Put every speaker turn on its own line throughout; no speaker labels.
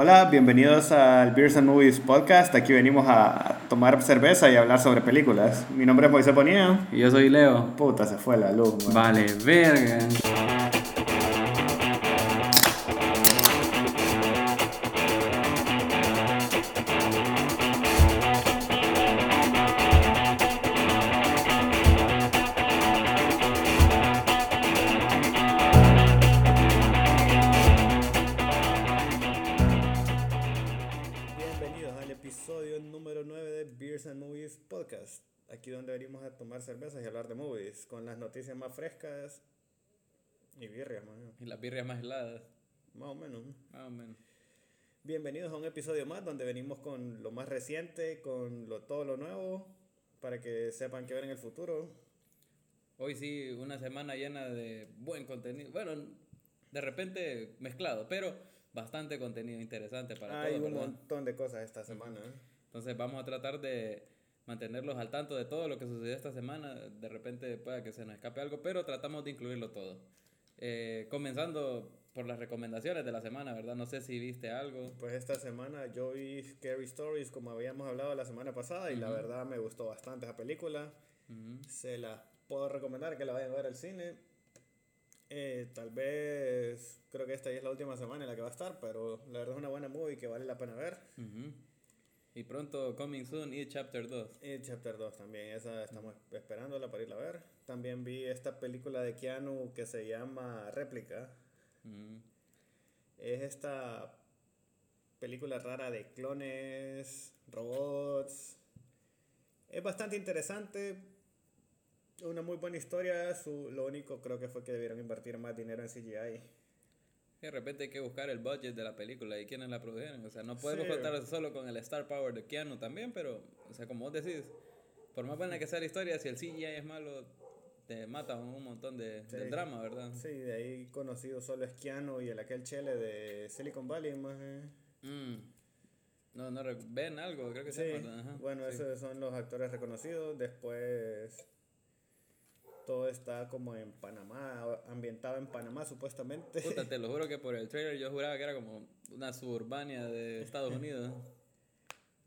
Hola, bienvenidos al Beers and Movies Podcast. Aquí venimos a tomar cerveza y hablar sobre películas. Mi nombre es Moisés Bonilla.
Y yo soy Leo.
Puta, se fue la luz. man.
Vale, verga.
Y birrias, man.
Y las birrias más heladas.
más o menos.
Más o menos.
Bienvenidos a un episodio más donde venimos con lo más reciente, con lo, todo lo nuevo, para que sepan qué ver en el futuro.
Hoy sí, una semana llena de buen contenido. Bueno, de repente mezclado, pero bastante contenido interesante para
Hay
todos,
un
¿verdad?
montón de cosas esta semana. ¿eh?
Entonces vamos a tratar de mantenerlos al tanto de todo lo que sucedió esta semana. De repente pueda que se nos escape algo, pero tratamos de incluirlo todo. Eh, comenzando por las recomendaciones de la semana, ¿verdad? No sé si viste algo.
Pues esta semana yo vi Scary Stories como habíamos hablado la semana pasada y la verdad me gustó bastante esa película.
Ujú.
Se la puedo recomendar que la vayan a ver al cine. Eh, tal vez creo que esta ya es la última semana en la que va a estar, pero la verdad es una buena movie que vale la pena ver.
Ujú. Y pronto, Coming Soon y Chapter 2.
Y Chapter 2 también, esa estamos esperándola para irla a ver. También vi esta película de Keanu que se llama Réplica.
Ujú.
Es esta película rara de clones, robots. Es bastante interesante. Una muy buena historia. Su, lo único creo que fue que debieron invertir más dinero en CGI.
De repente hay que buscar el budget de la película y quiénes la produjeron. O sea, no podemos
Sí.
contar solo con el star power de Keanu también, pero, o sea, como vos decís, por más buena que sea la historia, si el CGI es malo, te mata un montón de,
Sí.
del drama, ¿verdad?
Sí, de ahí conocido solo es Keanu y el aquel chele de Silicon Valley. Más.
Mm. No, no, ven algo, creo que
Sí,
se
bueno, esos son los actores reconocidos. Después todo está como en Panamá, ambientado en Panamá supuestamente.
Puta, te lo juro que por el trailer yo juraba que era como una suburbania de Estados Unidos.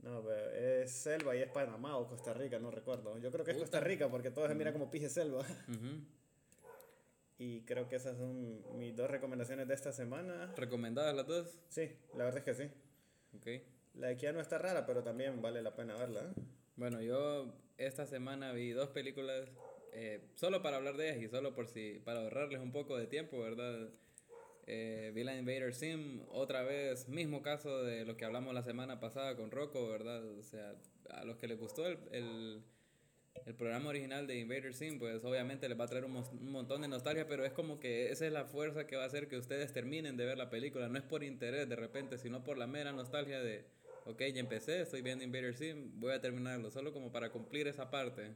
No, pero es selva y es Panamá o Costa Rica, no recuerdo. Yo creo que es
Puta.
Costa Rica porque todo se mira como pije selva.
Ujú.
Y creo que esas son mis dos recomendaciones de esta semana.
¿Recomendadas las dos?
Sí, la verdad es que sí.
Ok.
La de Keanu está rara, pero también vale la pena verla.
Bueno, yo esta semana vi dos películas eh, solo para hablar de ellas y solo por si para ahorrarles un poco de tiempo, ¿verdad? Eh, vi la Invader Sim, otra vez, mismo caso de lo que hablamos la semana pasada con Rocco, ¿verdad? O sea, a los que les gustó el, el, el programa original de Invader Sim, pues obviamente les va a traer un, un montón de nostalgia, pero es como que esa es la fuerza que va a hacer que ustedes terminen de ver la película, no es por interés de repente, sino por la mera nostalgia de, ok, ya empecé, estoy viendo Invader Sim, voy a terminarlo, solo como para cumplir esa parte.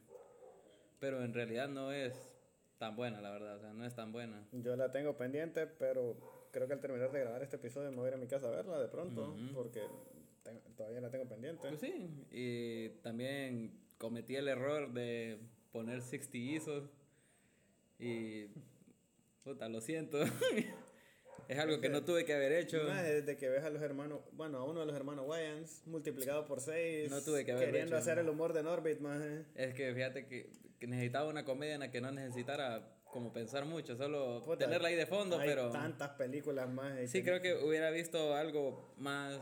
Pero en realidad no es tan buena, la verdad, o sea, no es tan buena.
Yo la tengo pendiente, pero creo que al terminar de grabar este episodio me voy a ir a mi casa a verla de pronto,
Ujú.
porque tengo- todavía la tengo pendiente.
Pues sí, y también cometí el error de poner 60 ISOs y puta, lo siento. es algo que no tuve que haber hecho.
Desde que ves a los hermanos, bueno, a uno de los hermanos Wayans multiplicado por 6,
No tuve que haberlo
queriendo
hecho.
hacer el humor de Norbit, más.
Es que fíjate que, que necesitaba una comedia en la que no necesitara como pensar mucho, solo
Puta,
tenerla ahí de fondo,
Hay
pero
tantas películas más.
sí creo que hubiera visto algo más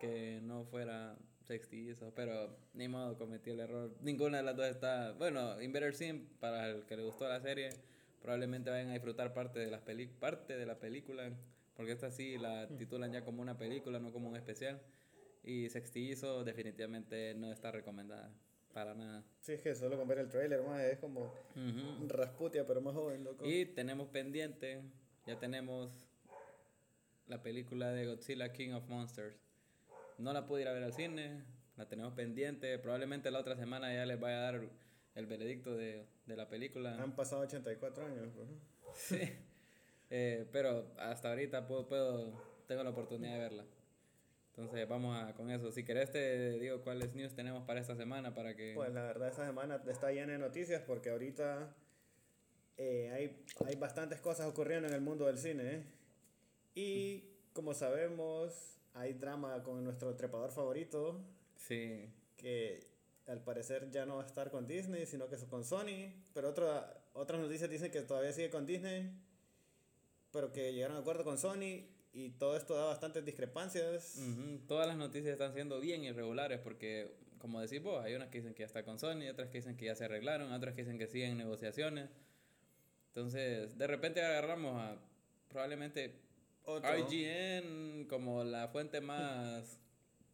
que no fuera 60 ISOs, pero ni modo, cometí el error. Ninguna de las dos está, bueno, Invader Sim para el que le gustó la serie, probablemente vayan a disfrutar parte de las peli parte de la película, porque esta sí la titulan ya como una película, no como un especial. Y 60 ISO definitivamente no está recomendada para nada.
Sí, es que solo con ver el trailer, más es como. Rasputia, pero más joven, loco.
Y tenemos pendiente, ya tenemos la película de Godzilla King of Monsters. No la pude ir a ver al cine, la tenemos pendiente. Probablemente la otra semana ya les vaya a dar el veredicto de, de la película.
Han pasado 84 años.
Sí. Eh, pero hasta ahorita puedo, puedo, tengo la oportunidad de verla. Entonces vamos a, con eso. Si querés te digo cuáles news tenemos para esta semana para que...
Pues la verdad, esta semana está llena de noticias porque ahorita eh, hay, hay bastantes cosas ocurriendo en el mundo del cine. ¿eh? Y como sabemos, hay drama con nuestro trepador favorito.
Sí.
Que al parecer ya no va a estar con Disney, sino que es con Sony. Pero otra, otras noticias dicen que todavía sigue con Disney, pero que llegaron a acuerdo con Sony y todo esto da bastantes discrepancias.
Todas las noticias están siendo bien irregulares porque, como decís vos, hay unas que dicen que ya está con Sony, otras que dicen que ya se arreglaron, otras que dicen que siguen negociaciones. Entonces, de repente agarramos a probablemente IGN como la fuente más,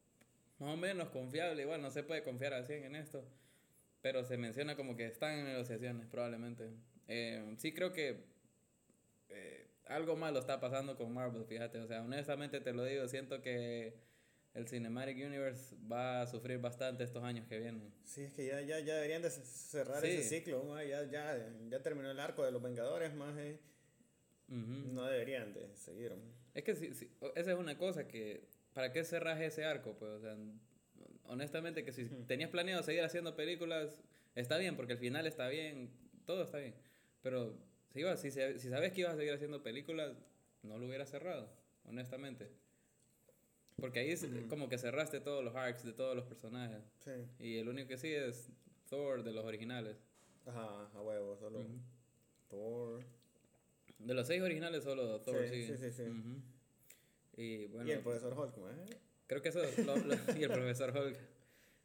más o menos confiable. Igual no se puede confiar al 100 en esto, pero se menciona como que están en negociaciones probablemente. Eh, sí creo que algo malo está pasando con Marvel, fíjate. O sea, honestamente te lo digo, siento que el Cinematic Universe va a sufrir bastante estos años que vienen.
Sí, es que ya, ya, ya deberían de cerrar ese ciclo. Ya, ya, ya terminó el arco de los Vengadores, más... Eh, no deberían de seguir.
Es que si, esa es una cosa que... ¿Para qué cerras ese arco? Pues, o sea, honestamente que si tenías planeado seguir haciendo películas, está bien, porque el final está bien, todo está bien. Pero si, si, si sabes que ibas a seguir haciendo películas, no lo hubieras cerrado, honestamente. Porque ahí es como que cerraste todos los arcs de todos los personajes. Sí. Y el único que sigue es Thor de los originales.
Ajá, a huevo, solo Thor.
De los seis originales, solo Thor
sí, Sí, sí, sí.
Y, bueno,
y el profesor Hulk, ¿eh?
Creo que eso lo, y el profesor Hulk,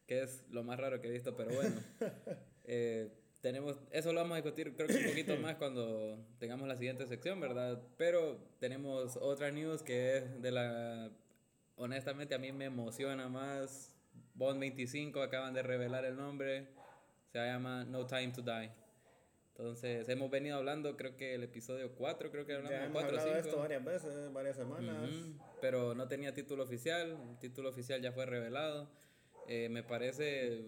que es lo más raro que he visto, pero bueno. Eh, tenemos, eso lo vamos a discutir creo que un poquito más cuando tengamos la siguiente sección, ¿verdad? Pero tenemos otra news que es de la, honestamente a mí me emociona más. Bond 25 acaban de revelar el nombre, se llama No Time to Die. Entonces, hemos venido hablando, creo que el episodio 4, creo que hablamos
ya hemos 4 hablado de esto varias veces, varias semanas.
pero no tenía título oficial, el título oficial ya fue revelado. Eh, me parece,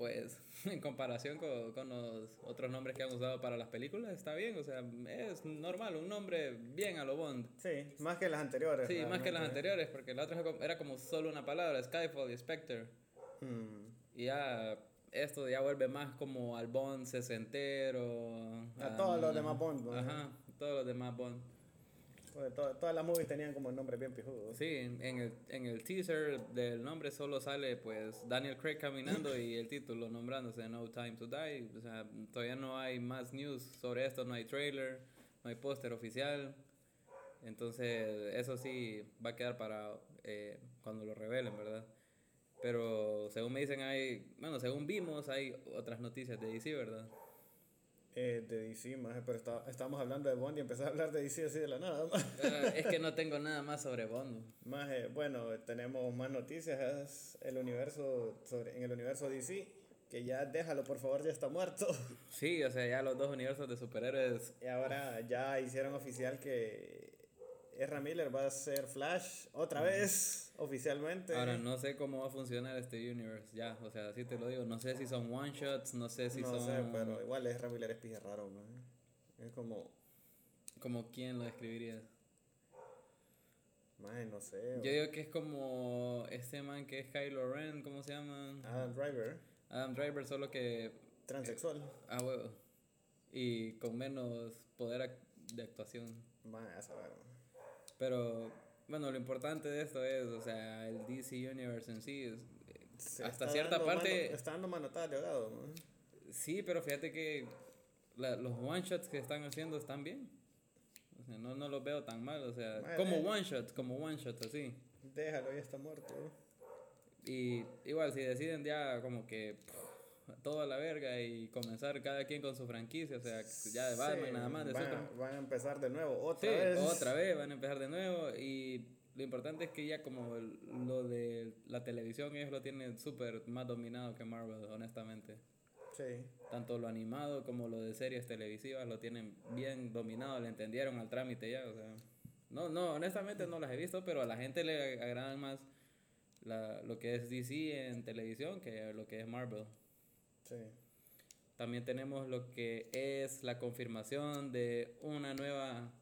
pues, en comparación con, con, los otros nombres que han usado para las películas, está bien, o sea, es normal, un nombre bien a lo Bond.
Sí, más que las anteriores.
Sí, más que las anteriores, porque la otra era como solo una palabra, Skyfall y Spectre. Hmm. Y ya esto ya vuelve más como al Bond sesentero.
A, todos los demás Bond.
Ajá, todos los demás Bond.
Todas las movies tenían como el nombre bien pijudo.
Sí, en el, en el teaser del nombre solo sale pues Daniel Craig caminando y el título nombrándose No Time to Die. O sea, todavía no hay más news sobre esto, no hay trailer, no hay póster oficial. Entonces, eso sí va a quedar para eh, cuando lo revelen, ¿verdad? Pero según me dicen, hay. Bueno, según vimos, hay otras noticias de DC, ¿verdad?
Eh, de DC, más, pero está, estábamos hablando de Bond y empecé a hablar de DC así de la nada.
Ah, es que no tengo nada más sobre Bond.
Más, eh, bueno, tenemos más noticias. el universo, sobre, en el universo DC, que ya déjalo, por favor, ya está muerto.
Sí, o sea, ya los dos universos de superhéroes.
Y ahora ya hicieron oficial que Ezra Miller va a ser Flash otra vez, oficialmente.
Ahora, no sé cómo va a funcionar este universe, ya, o sea, así te lo digo. No sé si son one shots, no sé si son. No sé,
pero igual Ezra Miller es raro, ¿no? Es como.
¿Como quién lo describirías?
Man, no sé.
Yo digo que es como este man que es Kylo Ren, ¿cómo se llama?
Adam Driver.
Adam Driver, solo que.
Transexual.
ah, huevo. Y con menos poder de actuación.
Man, a saber.
Pero bueno, lo importante de esto es, o sea, el DC Universe en sí, es, hasta cierta parte...
está dando manotada ¿no?
Sí, pero fíjate que los one shots que están haciendo están bien. O sea, no, no los veo tan mal, o sea, como one shots, como one shots así.
Déjalo, ya está muerto.
Y igual, si deciden ya como que todo a la verga y comenzar cada quien con su franquicia, o sea, ya de Batman nada más. De
van, a, van, a, empezar de nuevo, otra vez.
Otra vez, van a empezar de nuevo y lo importante es que ya como lo de la televisión ellos lo tienen súper más dominado que Marvel, honestamente.
Sí.
Tanto lo animado como lo de series televisivas lo tienen bien dominado, le entendieron al trámite ya, o sea. No, no, honestamente no las he visto, pero a la gente le agradan más la, lo que es DC en televisión que lo que es Marvel. También tenemos lo que es la confirmación de una nueva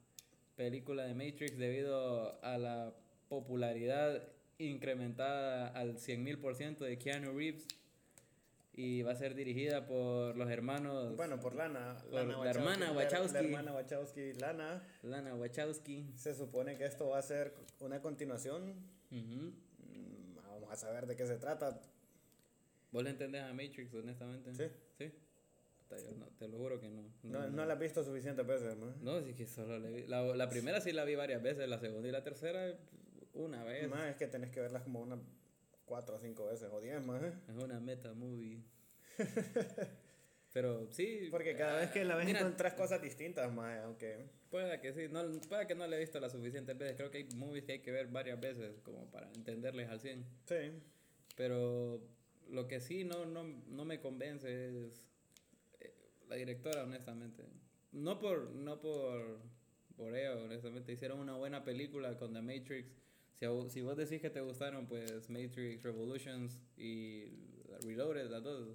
película de Matrix debido a la popularidad incrementada al 100.000% de Keanu Reeves y va a ser dirigida por los hermanos
bueno por Lana,
la hermana Wachowski la,
hermana Wachowski Lana.
Lana Wachowski.
Se supone que esto va a ser una continuación. Mm, Vamos a saber de qué se trata.
¿Vos le entendés a Matrix, honestamente?
Sí.
Sí. No, te lo juro que no.
No, no la has visto suficientes veces, ¿no?
No, sí que solo le vi. La, la primera sí la vi varias veces, la segunda y la tercera una vez.
Más es que tenés que verlas como unas cuatro o cinco veces o diez más. ¿eh?
Es una meta movie. Pero sí.
Porque cada vez que la ves
Mira,
encontrás cosas distintas, más, aunque...
Puede que sí, no, puede que no le he visto las suficientes veces. Creo que hay movies que hay que ver varias veces como para entenderles al 100.
Sí.
Pero lo que sí no, no, no me convence es eh, la directora, honestamente. No por, no por, por ella, honestamente. Hicieron una buena película con The Matrix. Si, si vos decís que te gustaron, pues Matrix Revolutions y Reloaded, las dos.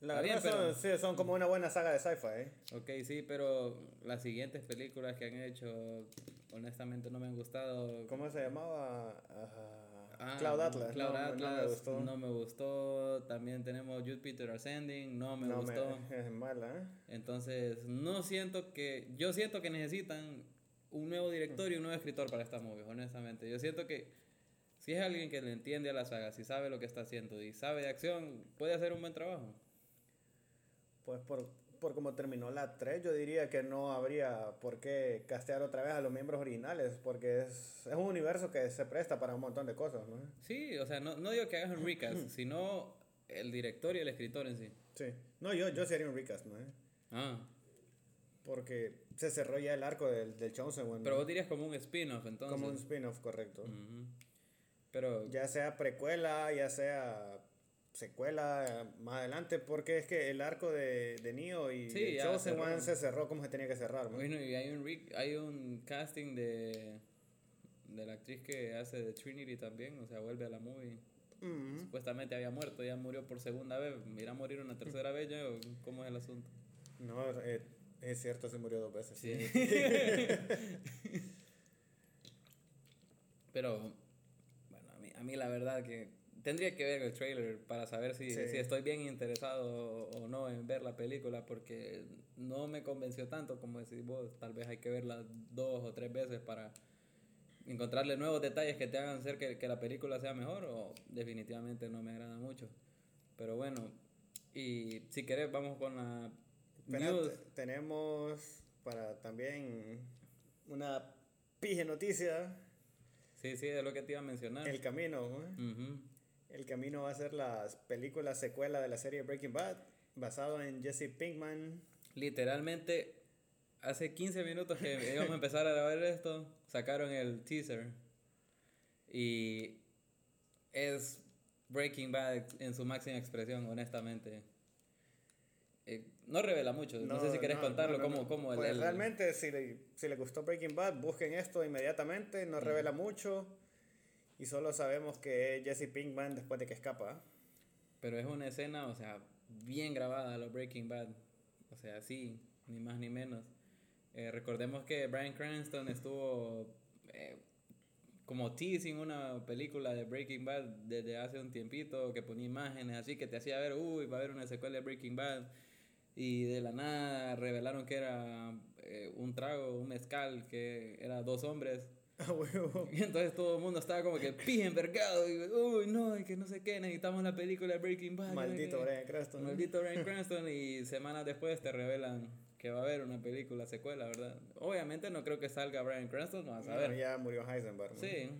La verdad son, sí, son como una buena saga de sci-fi. ¿eh?
Ok, sí, pero las siguientes películas que han hecho, honestamente no me han gustado.
¿Cómo se llamaba? Ajá.
Ah,
Cloud Atlas.
Cloud
no,
Atlas,
no me gustó.
no me gustó. También tenemos Jupiter Ascending, no me
No
gustó.
es mala, ¿eh?
Entonces, no siento que. Yo siento que necesitan un nuevo director y un nuevo escritor para esta movie, honestamente. Yo siento que si es alguien que le entiende a la saga, si sabe lo que está haciendo y sabe de acción, puede hacer un buen trabajo.
Pues por, por como terminó la 3, yo diría que no habría por qué castear otra vez a los miembros originales, porque es, es un universo que se presta para un montón de cosas, ¿no?
Sí, o sea, no, no digo que hagas un recast, sino el director y el escritor en sí.
Sí. No, yo, yo sí haría un recast, ¿no?
Ah,
Porque se cerró ya el arco del, del Chosen One.
pero vos dirías como un spin-off, entonces.
Como un spin-off, correcto.
Pero
Ya sea precuela, ya sea secuela más adelante, porque es que el arco de, de Neo y
Sí, ya
Chosen. One se cerró como se tenía que cerrar, ¿no?
Bueno, y hay un, re- hay un casting de, de la actriz que hace de Trinity también, o sea, vuelve a la movie. Supuestamente había muerto, ya murió por segunda vez. ¿Irá a morir una tercera vez ya cómo es el asunto?
No, eh, es cierto, se murió dos veces.
Sí. Pero, bueno, a mí, a mí la verdad que tendría que ver el trailer para saber si,
Sí.
si estoy bien interesado o no en ver la película, porque no me convenció tanto como decís vos. Tal vez hay que verla dos o tres veces para encontrarle nuevos detalles que te hagan hacer que, que la película sea mejor o definitivamente no me agrada mucho. Pero bueno, y si querés vamos con la news.
tenemos para también una pije noticia,
Sí, sí, es lo que te iba a mencionar.
El Camino. ¿no?
Ujú.
El Camino va a ser la película secuela de la serie Breaking Bad, basado en Jesse Pinkman.
Literalmente, hace 15 minutos que íbamos a empezar a grabar esto, sacaron el teaser. Y es Breaking Bad en su máxima expresión, honestamente. Eh, no revela mucho, no, sé si querés
no,
contarlo,
no,
cómo, el-
Pues
el-
realmente, si le, si le gustó Breaking Bad, busquen esto inmediatamente, no revela mucho. Y solo sabemos que es Jesse Pinkman después de que escapa.
Pero es una escena, o sea, bien grabada a lo Breaking Bad. O sea, sí, ni más ni menos. Eh, recordemos que Brian Cranston estuvo eh, como teasing una película de Breaking Bad desde hace un tiempito, que ponía imágenes así que te hacía ver, uy, va a haber una secuela de Breaking Bad. Y de la nada revelaron que era eh, un trago, un mezcal, que era dos hombres.
Ah, huevo.
Y entonces todo el mundo estaba como que pije envergado. Y, uy, no, y que no sé qué, necesitamos la película de Breaking Bad.
Maldito
qué".
Brian Cranston.
Maldito Bryan Cranston. Y semanas después te revelan que va a haber una película secuela, ¿verdad? Obviamente no creo que salga Bryan Cranston, no vas a
No,
ver.
ya murió Heisenberg. ¿no?
Sí.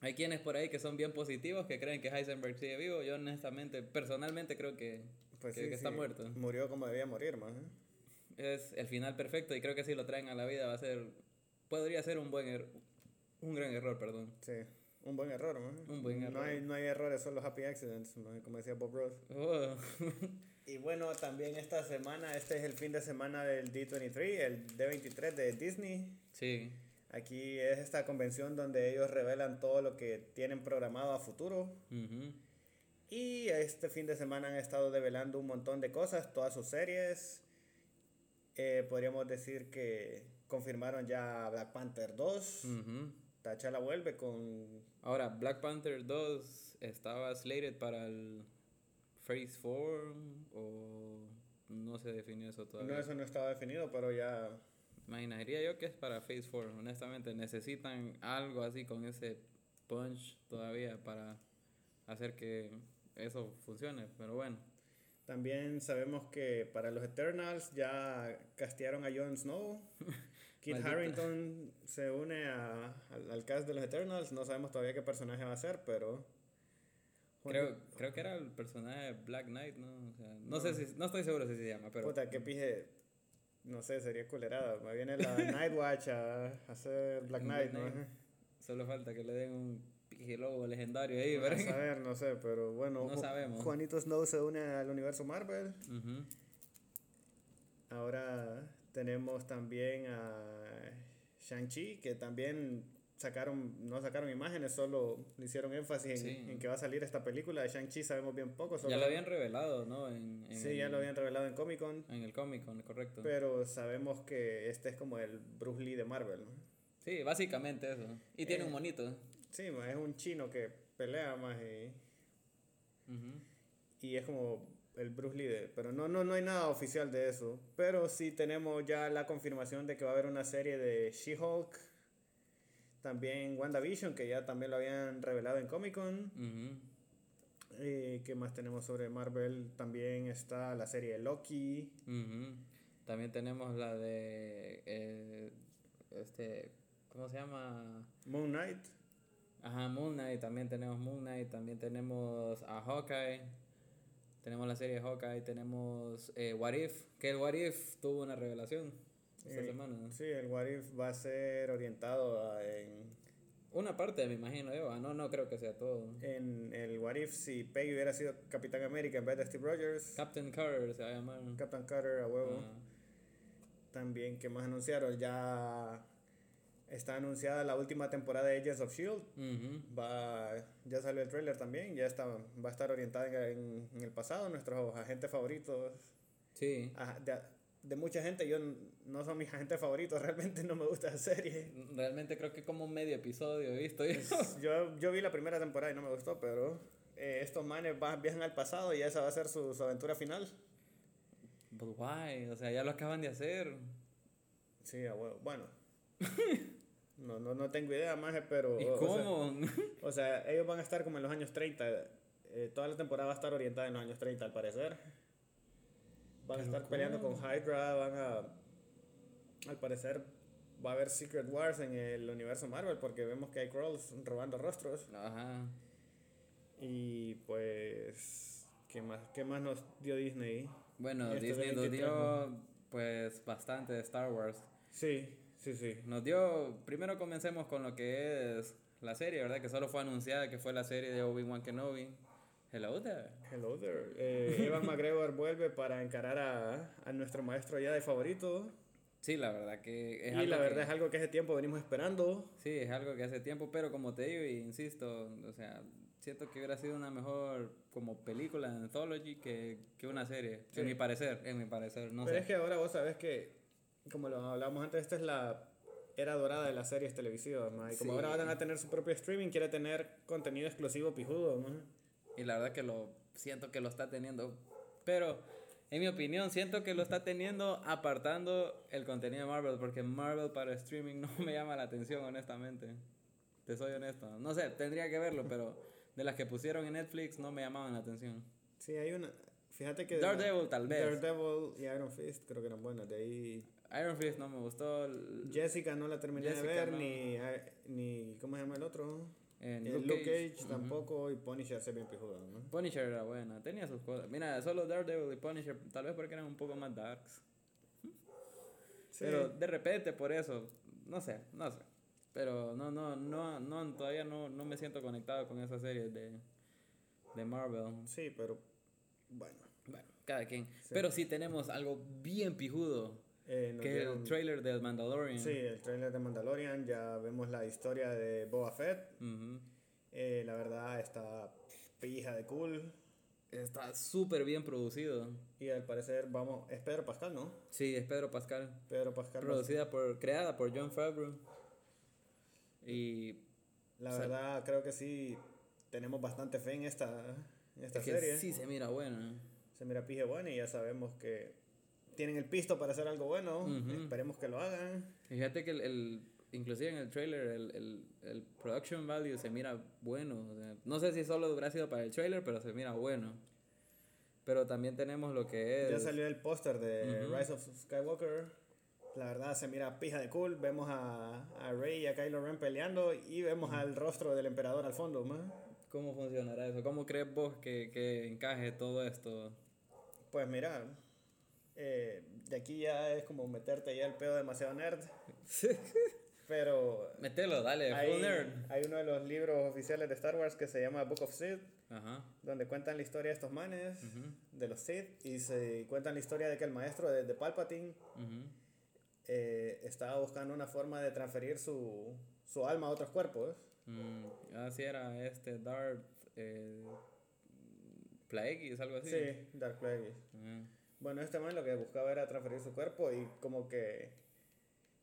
Hay quienes por ahí que son bien positivos, que creen que Heisenberg sigue vivo. Yo honestamente, personalmente creo que,
Pues
que,
sí,
que está
sí,
muerto.
Murió como debía morir, más. ¿eh?
Es el final perfecto y creo que si lo traen a la vida va a ser... Podría ser un buen... un gran error, perdón.
Sí. Un buen error, ¿no?
Un buen
No
error.
hay, no hay errores, solo happy accidents, ¿no? como decía Bob Ross.
Oh.
Y bueno, también esta semana, este es el fin de semana del D23, el D23 de Disney.
sí.
Aquí es esta convención donde ellos revelan todo lo que tienen programado a futuro.
Ujú.
Y este fin de semana han estado develando un montón de cosas, todas sus series. Eh, podríamos decir que confirmaron ya Black Panther 2.
Ujú.
T'Challa vuelve con...
Ahora, Black Panther 2 estaba slated para el Phase 4 o no se definió eso todavía.
No, eso no estaba definido, pero ya...
Imaginaría yo que es para Phase 4, honestamente. Necesitan algo así con ese punch todavía para hacer que eso funcione, pero bueno.
También sabemos que para los Eternals ya castearon a Jon Snow. Kit Harrington se une a, al, cast de los Eternals. No sabemos todavía qué personaje va a ser, pero.
Creo, creo que era el personaje Black Knight, ¿no? O sea, no, sé si, no estoy seguro si se llama, pero.
Puta, qué pije. No sé, sería culerada. Me viene la Nightwatch a, hacer Black Knight, ¿no?
Solo falta que le den un y lobo legendario ahí,
¿verdad? A saber, no sé, pero bueno.
No sabemos.
Juanito Snow se une al universo Marvel. Ahora tenemos también a Shang-Chi, que también sacaron, no sacaron imágenes, solo le hicieron énfasis en, que va a salir esta película. De Shang-Chi sabemos bien poco.
ya lo habían revelado, ¿no? En,
sí, ya lo habían revelado en Comic Con.
En el Comic Con, correcto.
Pero sabemos que este es como el Bruce Lee de Marvel, ¿no?
Sí, básicamente eso. Y tiene un eh, monito.
Sí, es un chino que pelea más y. Y es como el Bruce Lee, pero no, no, no hay nada oficial de eso. Pero sí tenemos ya la confirmación de que va a haber una serie de She-Hulk. También WandaVision, que ya también lo habían revelado en Comic Con. y ¿Qué más tenemos sobre Marvel? También está la serie de Loki.
También tenemos la de. Eh, este. ¿Cómo se llama?
Moon Knight.
Ajá, Moon Knight, también tenemos Moon Knight, también tenemos a Hawkeye, tenemos la serie Hawkeye, tenemos eh, What If, que el What If tuvo una revelación esta semana.
Sí, el What If va a ser orientado en...
Una parte, me imagino yo, ah, no, no creo que sea todo.
En el What If, si Peggy hubiera sido Capitán América en vez de Steve Rogers.
Captain Carter se va a llamar.
Captain Carter, a huevo. También, ¿qué más anunciaron? Ya Está anunciada la última temporada de Agents of Shield. va, ya salió el trailer también. Ya está, va a estar orientada en, en el pasado. Nuestros agentes favoritos.
Sí.
de, de, mucha gente, yo no son mis agentes favoritos. Realmente no me gusta la serie.
Realmente creo que como medio episodio he visto.
yo, yo vi la primera temporada y no me gustó, pero eh, estos manes van, viajan al pasado y esa va a ser su, su aventura final.
But why? O sea, ya lo acaban de hacer.
Sí, bueno. No, no, no tengo idea más, pero...
¿Y cómo?
O sea, ellos van a estar como en los años 30. Eh, toda la temporada va a estar orientada en los años 30, al parecer. Van a estar peleando con Hydra, van a... Al parecer va a haber Secret Wars en el universo Marvel porque vemos que hay Crawls robando rostros.
Ajá.
Y pues... ¿Qué más, qué más nos dio Disney?
Bueno, Disney nos dio pues bastante de Star Wars.
Sí. Sí, sí.
Nos dio, primero comencemos con lo que es la serie, ¿verdad? Que solo fue anunciada, que fue la serie de Obi-Wan Kenobi. Hello there.
Hello there. Eh, Evan McGregor vuelve para encarar a, a nuestro maestro ya de favorito.
Sí, la verdad que
es y la verdad es algo que hace tiempo venimos esperando.
Sí, es algo que hace tiempo, pero como te digo y insisto, o sea, siento que hubiera sido una mejor como película en anthology que, que una serie, en mi parecer, en mi parecer, no
pero es que ahora vos sabes que como lo hablábamos antes, esta es la era dorada de las series televisivas, y como ahora van a tener su propio streaming, quiere tener contenido exclusivo pijudo,
Y la verdad que lo siento que lo está teniendo, pero en mi opinión siento que lo está teniendo apartando el contenido de Marvel, porque Marvel para streaming no me llama la atención, honestamente. Te soy honesto. No sé, tendría que verlo, pero de las que pusieron en Netflix no me llamaban la atención.
Sí, hay una... Fíjate que...
Daredevil tal vez.
Daredevil y Iron Fist creo que eran buenas. De ahí
Iron Fist no me gustó.
Jessica no la terminé de ver, ni, ni. ¿Cómo se llama el otro?
En
Luke, Cage, tampoco, y Punisher se bien pijudo, ¿no?
Punisher era buena, tenía sus cosas. Mira, solo Daredevil y Punisher, tal vez porque eran un poco más darks. Pero de repente por eso, no sé, no sé. Pero no, no, no, no todavía no, no me siento conectado con esa serie de, de Marvel.
Sí, pero bueno.
Bueno, cada quien. Pero sí tenemos algo bien pijudo
eh,
que el trailer de Mandalorian.
Sí, el trailer de Mandalorian. Ya vemos la historia de Boba Fett. Eh, la verdad está pija de cool.
Está súper bien producido.
Y al parecer, vamos, es Pedro Pascal, ¿no?
Sí, es Pedro Pascal.
Pedro Pascal.
Producida por, creada por John Favreau. Y...
La verdad, creo que sí, tenemos bastante fe en esta, en esta serie.
Sí, se mira buena.
Se mira pija buena y ya sabemos que tienen el pisto para hacer algo bueno. Esperemos que lo hagan.
Fíjate que el, el, inclusive en el trailer el, el, el production value se mira bueno. no sé si solo hubiera sido para el trailer, pero se mira bueno. Pero también tenemos lo que es...
Ya salió el póster de Rise of Skywalker. La verdad se mira pija de cool. Vemos a, a Rey y a Kylo Ren peleando y vemos al rostro del emperador al fondo.
¿Cómo funcionará eso? ¿Cómo crees vos que, que encaje todo esto?
Pues mira, eh, de aquí ya es como meterte ya el pedo demasiado nerd. Pero.
Mételo, dale,
hay, nerd. Hay uno de los libros oficiales de Star Wars que se llama Book of Sith. Donde cuentan la historia de estos manes, de los Sith. Y se cuentan la historia de que el maestro de, Palpatine eh, estaba buscando una forma de transferir su, su alma a otros cuerpos.
Mm, así era este Darth. Eh, Plagueis, algo así.
Sí, Darth Plagueis. Bueno, este man lo que buscaba era transferir su cuerpo y como que...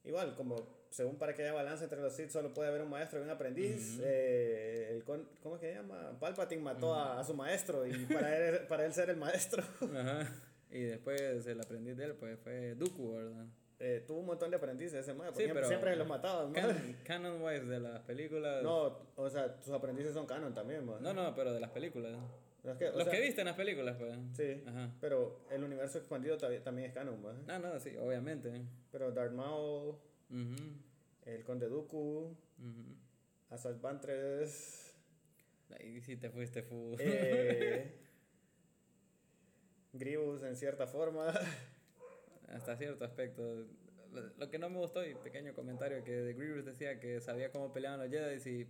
Igual, como según para que haya balance entre los Sith, solo puede haber un maestro y un aprendiz. eh, el con, ¿Cómo es que se llama? Palpatine mató a, a, su maestro y para él, para él ser el maestro.
Ajá. Y después el aprendiz de él pues fue Dooku, ¿verdad?
Eh, tuvo un montón de aprendices ese man, sí, pero siempre los mataban.
Canon, canon wise de las películas.
No, o sea, sus aprendices son canon también, man.
No, no, pero de las películas. Los que, viste en las películas, pues.
Sí. Ajá. Pero el universo expandido también es canon, ¿verdad?
Ah, no, sí, obviamente.
Pero Darth Maul, el Conde Dooku, uh Asajj Ventress.
Ahí sí te fuiste, fu.
Eh, Grievous en cierta forma.
Hasta cierto aspecto. Lo que no me gustó, y pequeño comentario, que de Grievous decía que sabía cómo peleaban los Jedi y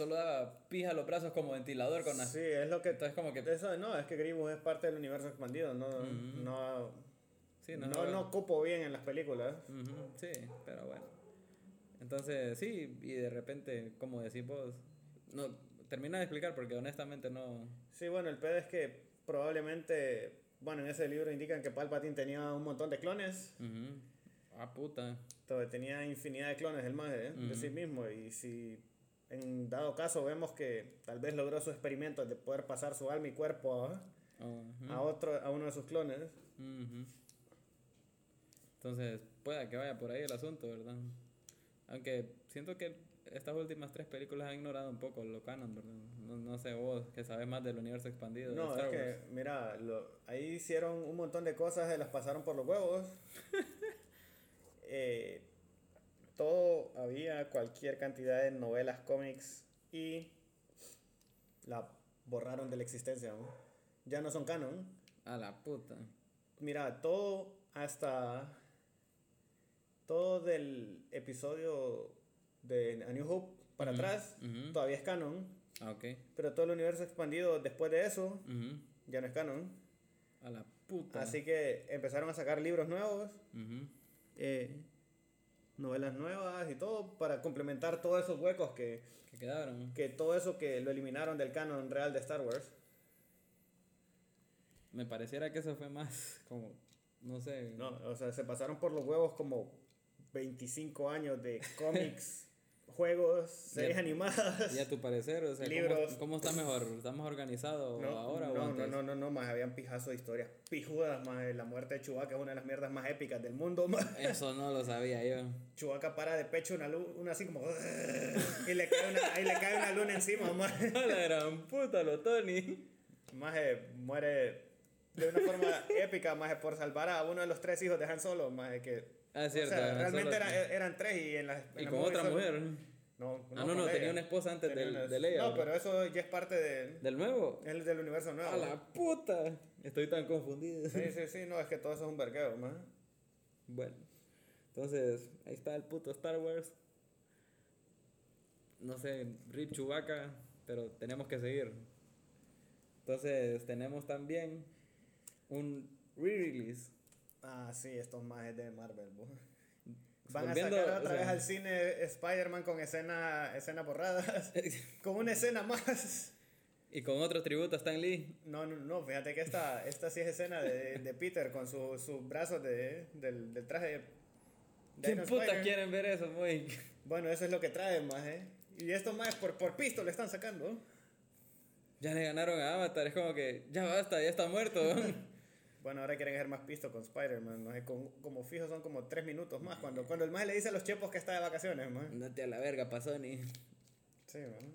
solo daba pija los brazos como ventilador con
Sí, es lo que... Entonces como que... Eso, no, es que Grievous es parte del universo expandido, no... no, sí, no, no, no, cupo bien en las películas.
Sí, pero bueno. Entonces, sí, y de repente, como decís vos, no, termina de explicar porque honestamente no...
Sí, bueno, el pedo es que probablemente, bueno, en ese libro indican que Palpatine tenía un montón de clones.
Ah, puta.
Entonces tenía infinidad de clones el más ¿eh? de sí mismo y si en dado caso vemos que tal vez logró su experimento de poder pasar su alma y cuerpo a, a otro a uno de sus clones.
Entonces, pueda que vaya por ahí el asunto, ¿verdad? Aunque siento que estas últimas tres películas han ignorado un poco lo canon, ¿verdad? No, no sé vos, que sabes más del universo expandido.
No, es que, mira, lo, ahí hicieron un montón de cosas, y las pasaron por los huevos. eh, todo había cualquier cantidad de novelas, cómics y la borraron de la existencia. Ya no son canon.
A la puta.
Mira, todo hasta todo del episodio de A New Hope para atrás todavía es canon.
Ah, okay.
Pero todo el universo expandido después de eso ya no es canon.
A la puta.
Así que empezaron a sacar libros nuevos. eh, novelas nuevas y todo para complementar todos esos huecos que,
que quedaron.
Que todo eso que lo eliminaron del canon real de Star Wars.
Me pareciera que eso fue más como, no sé.
No, o sea, se pasaron por los huevos como 25 años de cómics juegos, series animadas.
Y a tu parecer, o sea, libros. ¿cómo, está mejor? ¿Está más organizado ahora
no, o antes? No, no, no, no, más habían pijazo de historias pijudas, más la muerte de Chewbacca es una de las mierdas más épicas del mundo, más.
Eso no lo sabía yo.
Chewbacca para de pecho una luz, una así como y le cae una, y le cae una luna encima, más.
La gran puta, lo Tony.
Más muere de una forma épica, más por salvar a uno de los tres hijos de Han Solo, más que
Ah, cierto.
O sea, realmente eran tres y en las.
y con otra mujer.
No,
ah, no, no, tenía una esposa antes de Leia.
No, pero eso ya es parte de,
del nuevo.
Es del universo nuevo.
A la puta. Estoy tan confundido.
Sí, sí, sí, no, es que todo eso es un vergueo, man.
Bueno, entonces, ahí está el puto Star Wars. No sé, Rip Chewbacca, pero tenemos que seguir. Entonces, tenemos también un re-release.
Ah, sí, estos más de Marvel, Van a sacar otra vez al cine Spider-Man con escena, escena borradas. con una escena más.
¿Y con otro tributo a Stan Lee?
No, no, no, fíjate que esta, esta sí es escena de, de Peter con sus su brazos de, del, del traje de
¿Quién puta quieren ver eso, muy?
Bueno, eso es lo que traen más, ¿eh? Y esto más por, por pisto le están sacando.
Ya le ganaron a Avatar, es como que ya basta, ya está muerto.
Bueno, ahora quieren hacer más pisto con Spider-Man, no sé, con- como fijo son como tres minutos más. Cuando, cuando el más le dice a los chepos que está de vacaciones, man.
Andate a la verga, pasó ni.
Sí, man.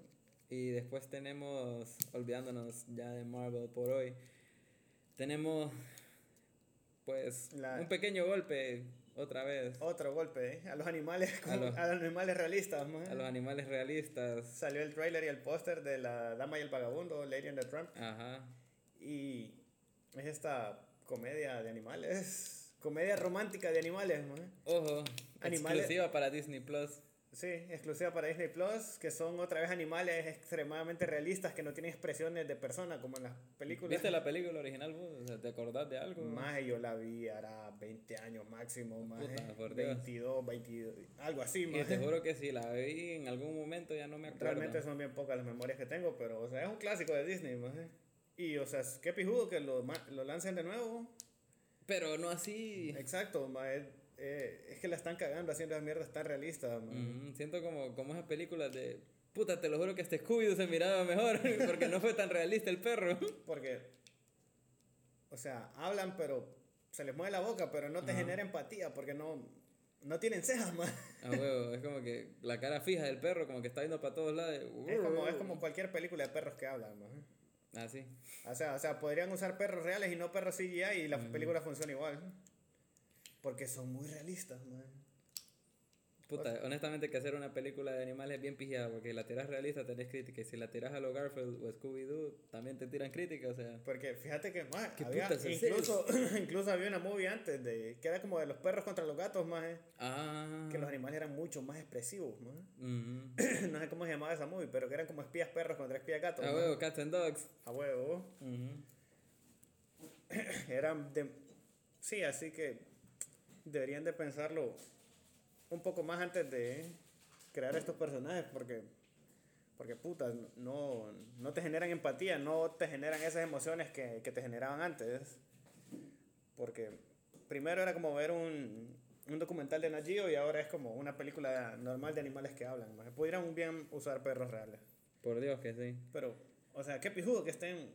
Y después tenemos, olvidándonos ya de Marvel por hoy, tenemos pues
La-
un pequeño golpe otra vez
Otro golpe, ¿eh? A los animales, como- a,
los-
los... animales realistas, man.
a los animales realistas.
Salió el trailer y el póster de La Dama y el Vagabundo, Lady and the Tramp.
Ajá.
Y es esta comedia de animales. Comedia romántica de animales, man.
Ojo,
Animales-
exclusiva para Disney Plus.
Sí, exclusiva para Disney Plus, que son otra vez animales extremadamente realistas que no tienen expresiones de persona como en las películas.
¿Viste la película original vos? O sea, ¿te acordás de algo?
Más yo la vi, hará 20 años máximo, más
Puta, por Dios.
22, 22, algo así,
Y
más.
te juro que si la vi en algún momento ya no me acuerdo.
Realmente son bien pocas las memorias que tengo, pero o sea, es un clásico de Disney, más. Y o sea, qué pijudo que lo, lo lancen de nuevo.
Pero no así.
Exacto, ma, es, eh, es que la están cagando haciendo esas mierdas tan realistas.
Ujú, Siento como, como esas películas de. Puta, te lo juro que este Scooby se miraba mejor porque no fue tan realista el perro.
Porque, o sea, hablan, pero se les mueve la boca, pero no te
Ajá.
genera empatía porque no, no tienen cejas, más.
A huevo, es como que la cara fija del perro, como que está yendo para todos lados.
Es como, es como cualquier película de perros que hablan, ma.
Así.
O sea, o sea, podrían usar perros reales y no perros CGI y la película funciona igual. Porque son muy realistas, man.
Puta, honestamente que hacer una película de animales es bien pijada, porque la tiras realista tenés crítica, y si la tiras a lo Garfield o Scooby-Doo, también te tiran crítica, o sea...
Porque fíjate que,
¿Qué
había,
putas,
incluso, incluso había una movie antes de, que era como de los perros contra los gatos, más
Ah...
que los animales eran mucho más expresivos,
ujú.
no sé cómo se llamaba esa movie, pero que eran como espías perros contra espías gatos.
A
man.
huevo, Cats and Dogs.
A huevo. Eran de... Sí, así que deberían de pensarlo un poco más antes de crear estos personajes porque porque puta, no, no te generan empatía, no te generan esas emociones que, que te generaban antes. Porque primero era como ver un, un documental de Nat Geo y ahora es como una película normal de animales que hablan. Pudieran bien usar perros reales.
Por Dios que sí.
Pero, o sea, qué pijudo que estén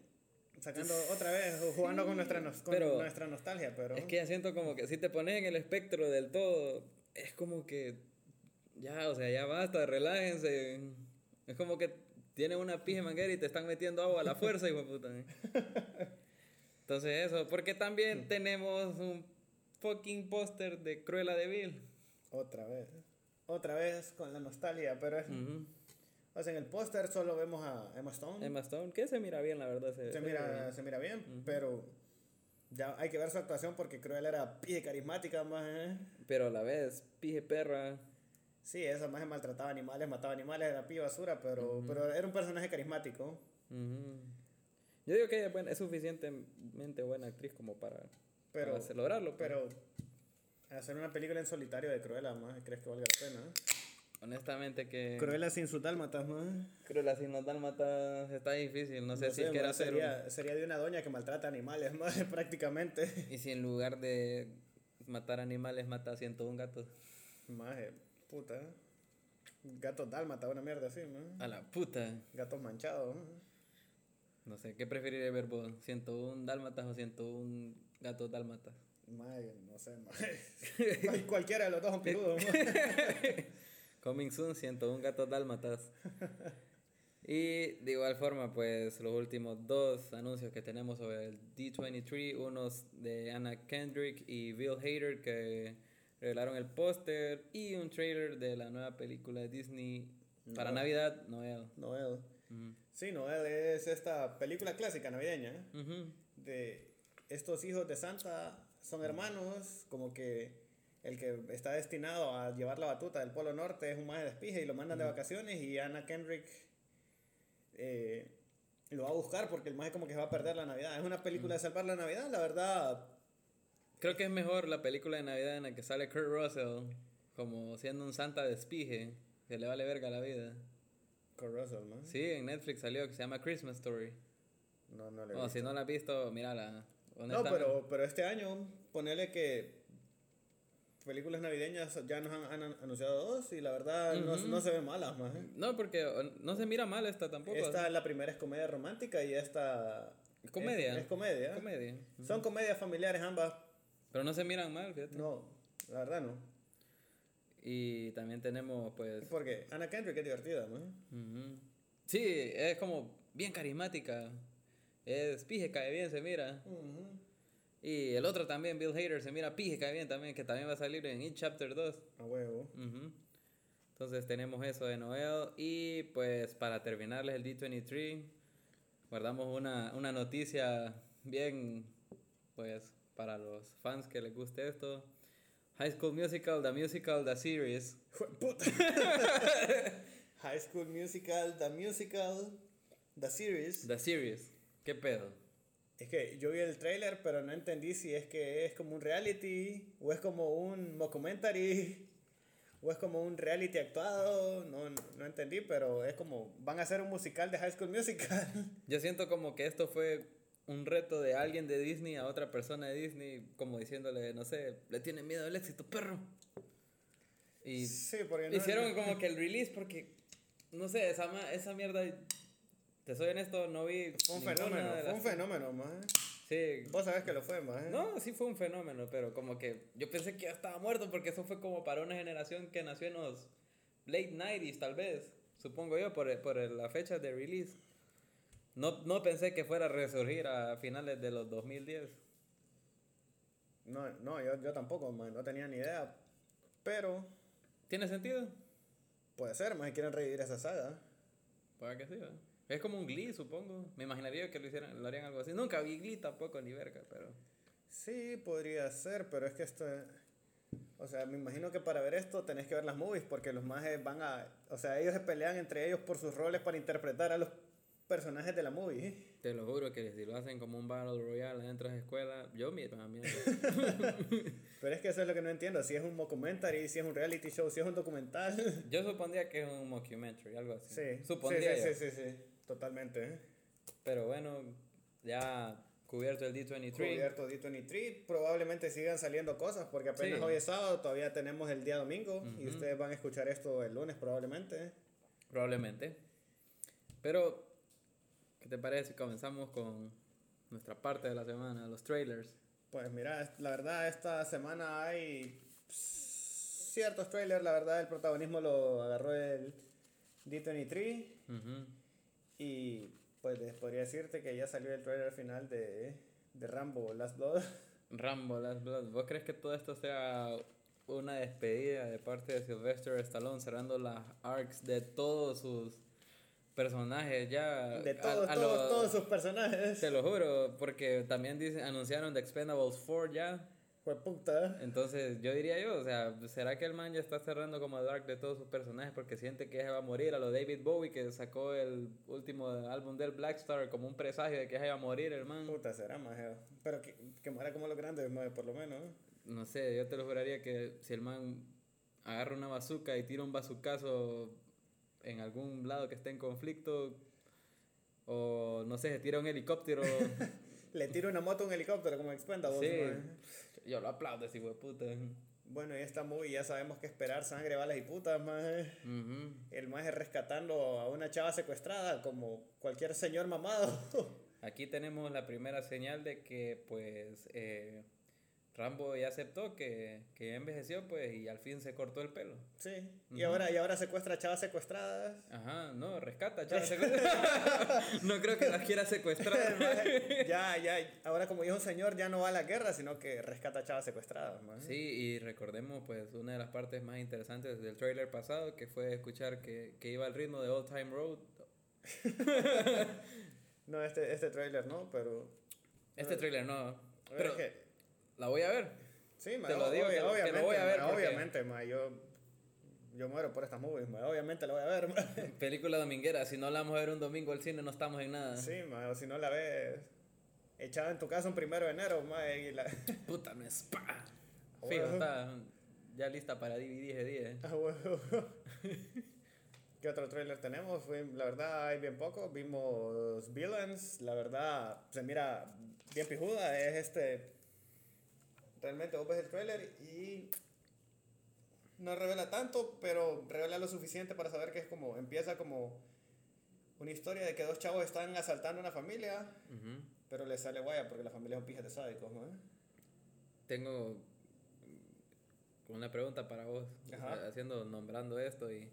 sacando otra vez o jugando con nuestra, con
Pero-
nuestra nostalgia. Pero
Es que ya siento como que si te pones en el espectro del todo, es como que ya, o sea, ya basta, relájense. Es como que tienen una pija de manguera y te están metiendo agua a la fuerza, hijo de puta. ¿eh? Entonces eso, porque también tenemos un fucking póster de Cruella de Vil.
otra vez. Otra vez con la nostalgia, pero es, o sea, en el póster solo vemos a Emma Stone.
Emma Stone, que se mira bien, la verdad. Se,
se,
se
mira,
bien.
se mira bien, pero ya hay que ver su actuación porque Cruella era pije carismática, más.
Pero a la vez, pije perra.
Sí, esa más maltrataba animales, mataba animales, era pije basura, pero, pero era un personaje carismático.
Ujú. Yo digo que ella es, buena- es suficientemente buena actriz como para,
Pero,
para lograrlo. pues.
pero hacer una película en solitario de Cruella, más, ¿crees que valga la pena?
Honestamente que...
Cruella sin sus dálmatas, más.
Cruella sin los dálmatas está difícil. No sé
No
si
sé, ma,
hacer
sería, sería de una doña que maltrata animales, más prácticamente.
un- Y si en lugar de matar animales mata a 101 gatos.
Más, puta. Gatos dálmatas, una mierda así, ¿no?
A la puta.
Gatos manchados. ¿no?
No sé, ¿qué preferiría ver vos? ¿101 dálmatas o 101 gatos dálmatas?
Mae, no sé. Cual- Cualquiera de los dos son pirudos.
Coming soon, 101 gatos dálmatas. Y de igual forma, pues los últimos dos anuncios que tenemos sobre el D23, unos de Anna Kendrick y Bill Hader que revelaron el póster y un trailer de la nueva película de Disney para. Navidad, Noel.
Noel. Sí, Noel es esta película clásica navideña de estos hijos de Santa son hermanos, como que el que está destinado a llevar la batuta del Polo Norte es un maje de espije y lo mandan de vacaciones y Anna Kendrick eh, lo va a buscar porque el maje como que se va a perder la Navidad. Es una película de salvar la Navidad, la verdad.
Creo que es mejor la película de Navidad en la que sale Kurt Russell como siendo un santa de espije, que le vale verga la vida.
Con Russell, ¿no?
Sí, en Netflix salió que se llama Christmas Story.
No, no le he visto.
si no la has visto, mírala.
No, pero, pero este año, ponele que películas navideñas ya nos han, han anunciado dos y la verdad no, no se ven malas más.
No, porque no se mira mal esta tampoco.
Esta la primera es comedia romántica y esta
Comedia.
Es, es comedia.
Comedia.
Son comedias familiares ambas.
Pero no se miran mal, fíjate.
No, la verdad no.
Y también tenemos, pues.
Porque Anna Kendrick es divertida, ¿no?
Sí, es como bien carismática. Es pije, cae bien, se mira. Y el otro también, Bill Hader, se mira pije, cae bien también, que también va a salir en It Chapter 2.
A huevo.
Ujú. Entonces tenemos eso de Noel. Y pues para terminarles el D23, guardamos una, una noticia bien, pues para los fans que les guste esto. High School Musical, The Musical, The Series.
High School Musical, The Musical, The Series.
The Series. ¿Qué pedo?
Es que yo vi el trailer, pero no entendí si es que es como un reality, o es como un mockumentary, o es como un reality actuado. No, no entendí, pero es como. Van a hacer un musical de High School Musical.
Yo siento como que esto fue un reto de alguien de Disney a otra persona de Disney, como diciéndole, no sé, le tiene miedo al éxito, perro. Y
sí, porque no.
hicieron como que el release porque, no sé, esa, esa mierda, te soy honesto, no vi...
Fue un fenómeno, fue un fenómeno, más.
Sí.
Vos sabés que lo fue, más.
No, sí fue un fenómeno, pero como que yo pensé que ya estaba muerto porque eso fue como para una generación que nació en los late 90s tal vez, supongo yo, por, por la fecha de release. No, no pensé que fuera a resurgir a finales de los 2010.
No, no yo, yo tampoco, man, no tenía ni idea. Pero
¿Tiene sentido?
puede ser, más quieren revivir esa saga.
Puede que sí, ¿verdad? Es como un Glee, supongo. Me imaginaría que lo, hicieran, lo harían algo así. Nunca vi Glee tampoco, ni verga, pero...
Sí, podría ser, pero es que esto. O sea, me imagino que para ver esto tenés que ver las movies, porque los mages van a. O sea, ellos se pelean entre ellos por sus roles para interpretar a los personajes de la movie.
Te lo juro que si lo hacen como un Battle Royale dentro de la escuela, yo miro también.
Pero es que eso es lo que no entiendo. Si es un documentary, si es un reality show, si es un documental.
Yo supondría que es un mockumentary, algo así.
Sí,
Supondría
sí,
yo.
sí, sí, sí, sí, totalmente. ¿eh?
Pero bueno, ya cubierto el D23.
Cubierto D23, probablemente sigan saliendo cosas, porque apenas
Sí.
hoy es sábado, todavía tenemos el día domingo, y ustedes van a escuchar esto el lunes probablemente.
Probablemente. Pero, ¿qué te parece comenzamos con nuestra parte de la semana, los trailers?
Pues mira, la verdad esta semana hay ciertos trailers, la verdad el protagonismo lo agarró el D23
Ujú.
Y pues podría decirte que ya salió el trailer final de, de Rambo Last Blood.
Rambo, Last Blood. ¿Vos crees que todo esto sea una despedida de parte de Sylvester Stallone cerrando las arcs de todos sus personajes ya?
De
a-
todos,
a
todos,
lo-
todos sus personajes.
Te lo juro, porque también dice, anunciaron The Expendables 4 ya.
Fue puta.
Entonces, yo diría yo, o sea, ¿será que el man ya está cerrando como Dark de todos sus personajes porque siente que se va a morir? A lo David Bowie que sacó el último álbum del Black Star como un presagio de que se iba a morir el man.
Puta será más, pero que, que muera como los grandes, por lo menos.
No sé, yo te lo juraría que si el man agarra una bazooka y tira un bazucazo en algún lado que esté en conflicto, o no sé, se tira un helicóptero,
Le tiro una moto a un helicóptero como Expendables.
sí,
maje.
Yo lo aplaudo, ese hijo de puta.
Bueno, y esta movie ya sabemos que esperar sangre, balas y putas, más. El maje rescatando a una chava secuestrada como cualquier señor mamado.
Aquí tenemos la primera señal de que, pues, eh, Rambo ya aceptó que, que ya envejeció, pues, y al fin se cortó el pelo.
sí. Y ahora, y ahora secuestra a chavas secuestradas.
Ajá, no, rescata, chaval. secuestra- no creo que las quiera secuestrar.
ya, ya, ahora como dijo un señor, ya no va a la guerra, sino que rescata a chavas secuestradas.
Sí, y recordemos, pues, una de las partes más interesantes del trailer pasado, que fue escuchar que, que iba al ritmo de Old Time Road.
No, este, este trailer no, pero...
Este trailer no,
Pero
pero
es que,
la voy a ver.
sí, ma,
te lo digo
obvia-
que lo- que lo
obviamente,
voy a ver
ma,
porque-
obviamente, ma, yo, yo muero por estas movies, ma, obviamente la voy a ver, ma.
Película dominguera, si no la vamos a ver un domingo al cine no estamos en nada.
Sí, ma, o si no la ves echada en tu casa un primero de enero, ma, y la...
Puta, no es pa.
Ah,
Fijo, está ya lista para DVD ese día.
Ah, huevo. ¿Qué otro trailer tenemos? La verdad hay bien poco. Vimos Villains. La verdad se mira bien pijuda. Es este... Realmente vos ves el trailer y... No revela tanto, pero revela lo suficiente para saber que es como... Empieza como una historia de que dos chavos están asaltando una familia. Pero le sale guaya porque la familia es un pija de sádicos, ¿no?
Tengo una pregunta para vos,
Ajá.
haciendo, nombrando esto y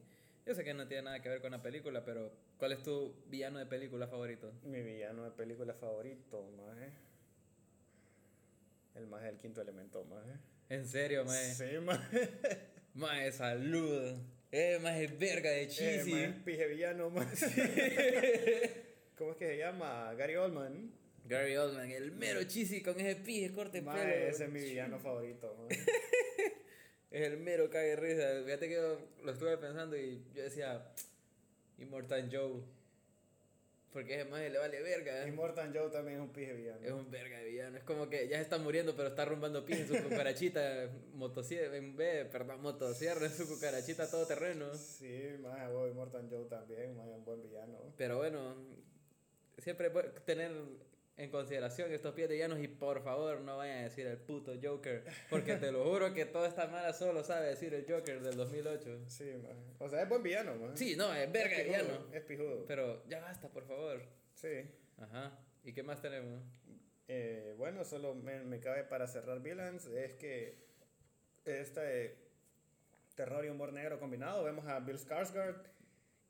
yo sé que no tiene nada que ver con la película, pero ¿cuál es tu villano de película favorito?
Mi villano de película favorito, maje. El más del quinto elemento, maje.
En serio, mae.
Sí, maje.
Mae, salud. Eh, mae, es verga de
Eh,
cheesy.
maje, pije villano, maje. ¿Cómo es que se llama? Gary Oldman.
Gary Oldman, el mero cheesy con ese pije corte
Maje,
pelo.
ese es mi villano favorito.
Es el mero cague risa. Fíjate que yo lo estuve pensando y yo decía, Immortal Joe. Porque ese maje le vale verga.
Y Mortan Joe también es un pije villano.
Es un verga de villano. Es como que ya se está muriendo, pero está rumbando pija en su cucarachita. motosierra, en vez, perdón, motosierra en su cucarachita todo terreno.
Sí, maje, voy, Mortan Joe también, maje, un buen villano.
Pero bueno, siempre tener en consideración estos pies de villanos y por favor no vayan a decir el puto Joker. Porque te lo juro que toda esta mala solo sabe decir el Joker del 2008.
Sí, maje. O sea, es buen villano, maje.
Sí, no, es verga
pijudo,
villano.
Es pijudo.
Pero ya basta, por favor.
Sí.
Ajá. ¿Y qué más tenemos?
Eh, bueno, solo me, me cabe para cerrar Villains es que este terror y humor negro combinado, vemos a Bill Skarsgård,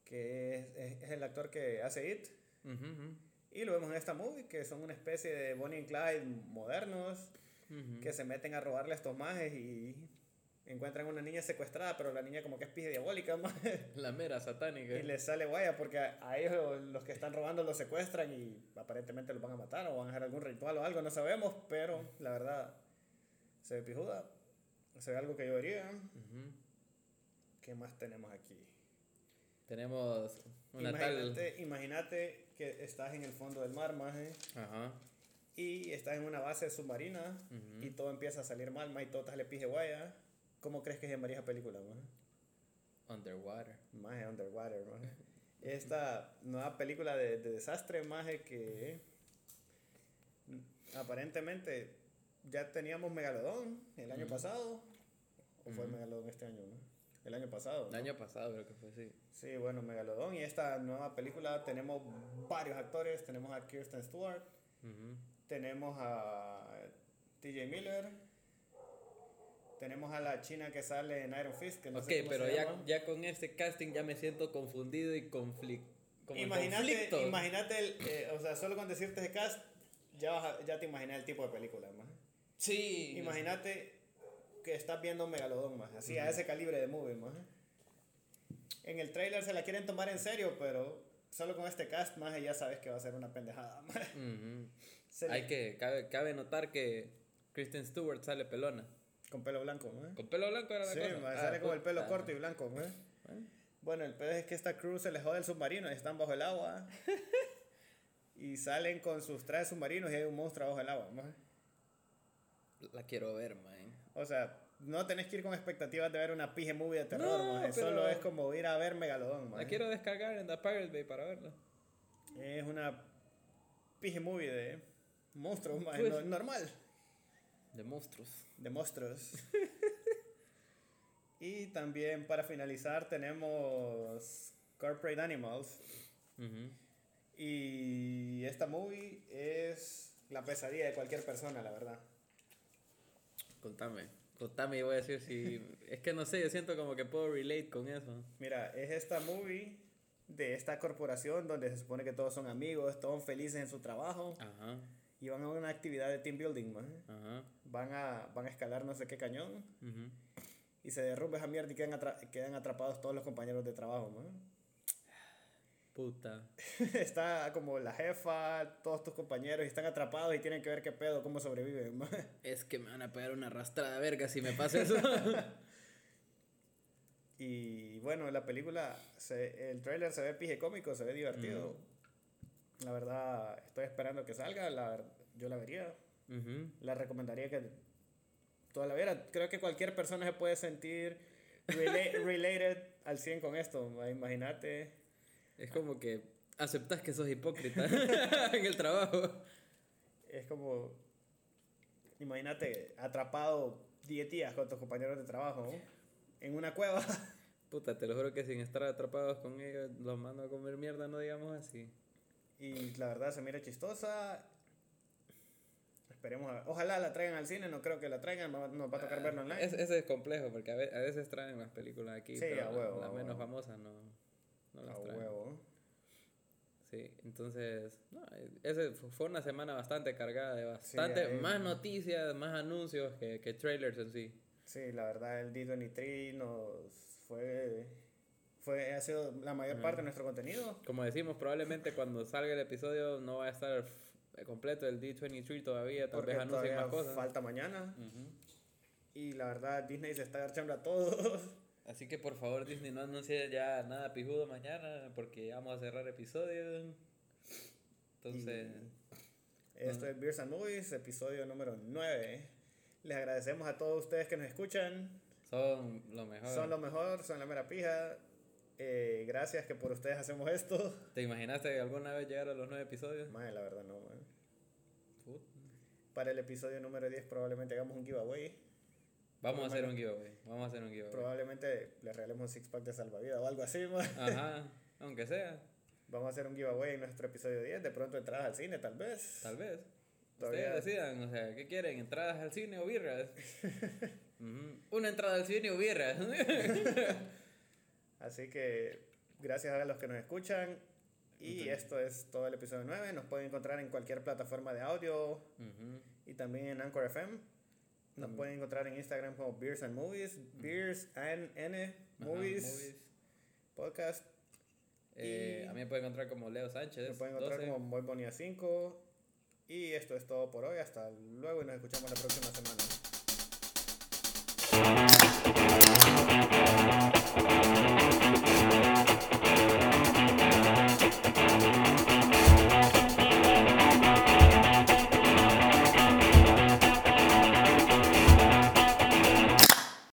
que es, es- es el actor que hace It,
ujú,
y lo vemos en esta movie, que son una especie de Bonnie y Clyde modernos,
ujú.
que se meten a robarle a estos majes y encuentran una niña secuestrada, pero la niña como que es pije diabólica, maje.
La mera satánica.
Y les sale guaya porque a, ellos los que están robando los secuestran y aparentemente los van a matar o van a hacer algún ritual o algo, no sabemos, pero la verdad se ve pijuda. Se ve algo que yo haría.
Ujú.
¿Qué más tenemos aquí?
Tenemos una tal.
Imagínate, imagínate que estás en el fondo del mar, maje,
Ajá.
y estás en una base submarina y todo empieza a salir mal, maje, y todo sale pije guaya. ¿Cómo crees que se llamaría esa película, maje?
Underwater.
Maje Underwater, maje. Esta nueva película de, de desastre, maje, que aparentemente ya teníamos Megalodón el año pasado. ¿O fue. Megalodón este año, no? El año pasado.
El
¿no?
año pasado creo que fue así.
Sí, bueno, Megalodón. Y esta nueva película tenemos varios actores. Tenemos a Kirsten Stewart,
Ujú.
tenemos a TJ Miller, tenemos a la china que sale en Iron Fist, que no
ok,
sé cómo
pero
se
ya,
llama.
ya con este casting ya me siento confundido y
Imagínate,
conflicto.
imagínate el, eh, o sea, solo con decirte ese cast, ya, vas a- ya te imaginas el tipo de película, más.
Sí.
Imagínate que estás viendo Megalodón, más, así, a ese calibre de movie, más. En el trailer se la quieren tomar en serio, pero solo con este cast, más, ya sabes que va a ser una pendejada, más. Le-
Hay que, cabe, cabe notar que Kristen Stewart sale pelona.
Con pelo blanco, más.
Con pelo blanco era la
Sí,
cosa. Ah,
sale con el pelo corto y blanco, más.
Bueno,
el pedo es que esta crew se les jode el submarino y están bajo el agua. y salen con sus trajes submarinos y hay un monstruo bajo el agua.
La quiero ver, man.
O sea, no tenés que ir con expectativas de ver una pije movie de terror,
No,
maje.
pero-
Solo es como ir a ver Megalodón, maje.
La quiero descargar en The Pirate Bay para verla.
Es una pije movie de monstruos, maje,
Pues-
no- normal.
De monstruos.
De monstruos. y también para finalizar tenemos Corporate Animals. Y esta movie es la pesadilla de cualquier persona, la verdad.
Contame. Contame y voy a decir si... es que no sé, yo siento como que puedo relate con eso.
Mira, es esta movie de esta corporación donde se supone que todos son amigos, todos felices en su trabajo
Ajá,
y van a una actividad de team building, maje.
ajá.
Van a, van a escalar no sé qué cañón y se derrumba esa mierda y quedan, atra- quedan atrapados todos los compañeros de trabajo, maje.
Puta.
Está como la jefa, todos tus compañeros y están atrapados y tienen que ver qué pedo, cómo sobreviven.
Es que me van a pegar una arrastrada verga si me pasa eso.
Y bueno, la película, se- el trailer se ve pije cómico, se ve divertido. La verdad, estoy esperando que salga, la, yo la vería. La recomendaría que toda la viera. Creo que cualquier persona se puede sentir rela- related al 100 con esto. Imagínate.
Es como que aceptas que sos hipócrita en el trabajo.
Es como. Imagínate atrapado 10 días con tus compañeros de trabajo ¿no? en una cueva.
Puta, te lo juro que sin estar atrapados con ellos los mando a comer mierda, no digamos así.
Y la verdad se mira chistosa. Esperemos, a- ojalá la traigan al cine, no creo que la traigan, nos va a tocar verlo online.
Es- ese es complejo porque a ve- a veces traen las películas aquí,
Sí,
pero la- las menos famosas no, no las
a
traen.
huevo.
Sí, entonces, no, ese fu- fue una semana bastante cargada de bastante
ahí-
más noticias, más anuncios que, que trailers en sí.
Sí, la verdad el D23 nos fue, fue ha sido la mayor parte de nuestro contenido.
Como decimos, probablemente cuando salga el episodio no va a estar completo el D23 todavía, tal vez anuncien más cosas.
falta mañana.
Ujú.
Y la verdad Disney se está garchando a todos.
Así que por favor Disney no anuncie ya nada pijudo mañana porque vamos a cerrar episodio. Entonces,
Esto es Beers and Movies, episodio número 9. Les agradecemos a todos ustedes que nos escuchan.
son lo mejor.
Son lo mejor, son la mera pija. Eh, gracias que por ustedes hacemos esto.
¿Te imaginaste alguna vez llegar a los nueve episodios?
Madre, la verdad no, man. Para el episodio número 10 probablemente hagamos un giveaway.
Vamos a hacer un giveaway. Vamos a hacer un giveaway.
Probablemente le regalemos un six pack de salvavidas o algo así, man.
Ajá, aunque sea,
Vamos a hacer un giveaway en nuestro episodio 10. De pronto entradas al cine, tal vez.
tal vez.
Todavía-
Ustedes decidan, o sea, ¿qué quieren? ¿Entradas al cine o birras? Ujú. Una entrada al cine o birras.
Así que gracias a los que nos escuchan. Y esto es todo el episodio 9. Nos pueden encontrar en cualquier plataforma de audio y también en Anchor FM. Nos pueden encontrar en Instagram como Beers and Movies, Beers and N
Ajá, Movies.
Podcast.
Eh,
Y-
a mí me pueden encontrar como Leo Sánchez.
Me pueden encontrar
12.
como Muy Bonía 5. Y esto es todo por hoy. Hasta luego y nos escuchamos la próxima semana.